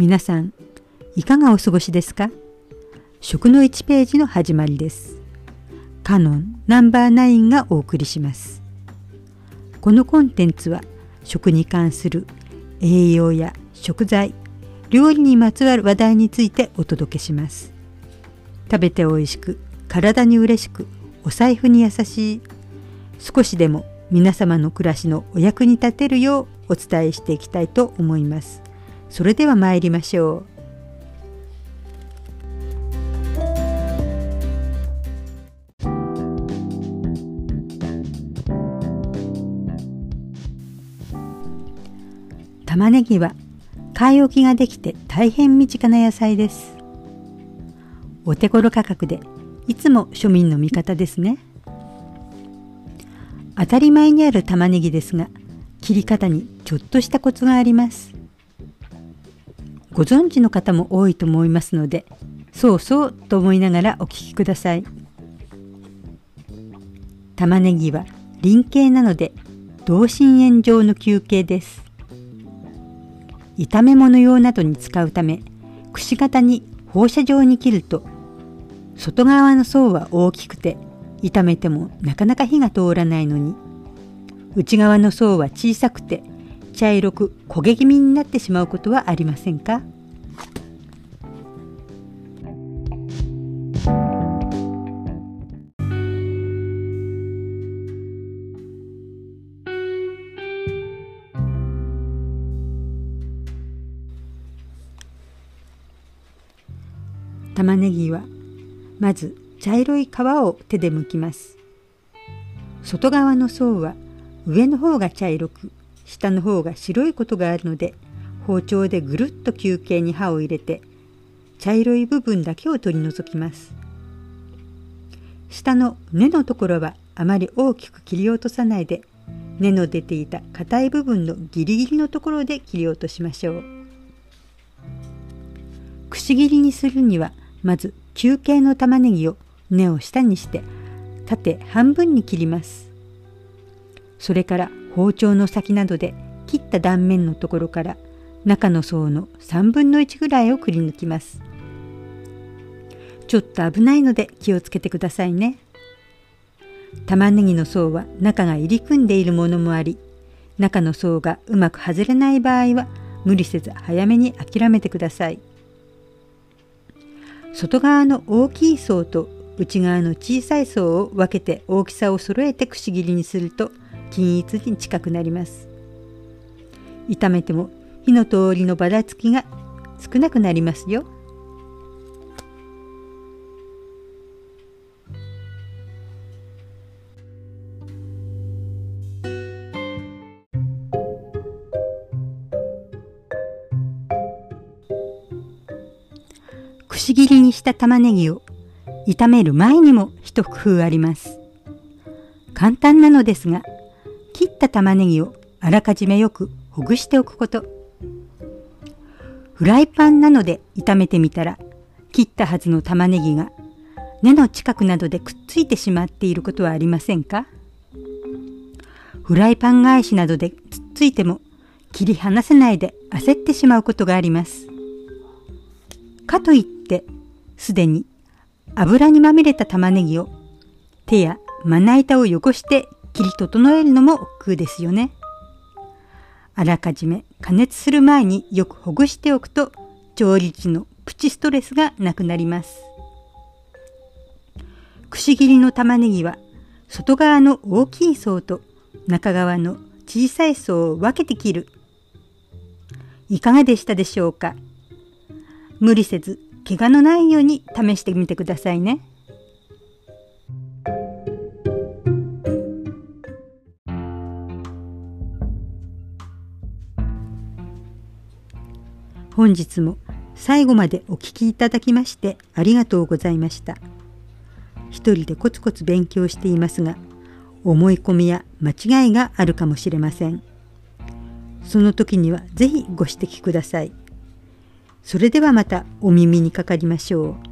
皆さん、いかがお過ごしですか？食の1ページの始まりです。カノンナンバー9がお送りします。このコンテンツは食に関する栄養や食材、料理にまつわる話題についてお届けします。食べて美味しく、体に嬉しく、お財布に優しい、少しでも皆様の暮らしのお役に立てるようお伝えしていきたいと思います。それでは参りましょう。玉ねぎは買い置きができて大変身近な野菜です。お手頃価格でいつも庶民の味方ですね。当たり前にある玉ねぎですが切り方にちょっとしたコツがあります。ご存知の方も多いと思いますのでそうそうと思いながらお聞きください。玉ねぎは輪形なので同心円状の球形です。炒め物用などに使うためくし形に放射状に切ると外側の層は大きくて炒めてもなかなか火が通らないのに内側の層は小さくて茶色く焦げ気味になってしまうことはありませんか？玉ねぎはまず茶色い皮を手で剥きます。外側の層は上の方が茶色く下の方が白いことがあるので包丁でぐるっと球形に刃を入れて茶色い部分だけを取り除きます。下の根のところはあまり大きく切り落とさないで根の出ていた硬い部分のギリギリのところで切り落としましょう。くし切りにするにはまず球形の玉ねぎを根を下にして縦半分に切ります。それから包丁の先などで切った断面のところから中の層の3分の1ぐらいをくり抜きます。ちょっと危ないので気をつけてくださいね。玉ねぎの層は中が入り組んでいるものもあり、中の層がうまく外れない場合は無理せず早めに諦めてください。外側の大きい層と内側の小さい層を分けて大きさを揃えてくし切りにすると均一に近くなります。炒めても火の通りのばらつきが少なくなりますよ。くし切りにした玉ねぎを炒める前にも一工夫あります。簡単なのですが切った玉ねぎをあらかじめよくほぐしておくこと。フライパンなので炒めてみたら切ったはずの玉ねぎが根の近くなどでくっついてしまっていることはありませんか？フライパン返しなどでつっついても切り離せないで焦ってしまうことがあります。かといってすでに油にまみれた玉ねぎを手やまな板を汚して切り整えるのも億劫ですよね。あらかじめ加熱する前によくほぐしておくと調理時のプチストレスがなくなります。くし切りの玉ねぎは外側の大きい層と中側の小さい層を分けて切る。いかがでしたでしょうか？無理せず怪我のないように試してみてくださいね。本日も最後までお聴きいただきましてありがとうございました。一人でコツコツ勉強していますが、思い込みや間違いがあるかもしれません。その時には是非ご指摘ください。それではまたお耳にかかりましょう。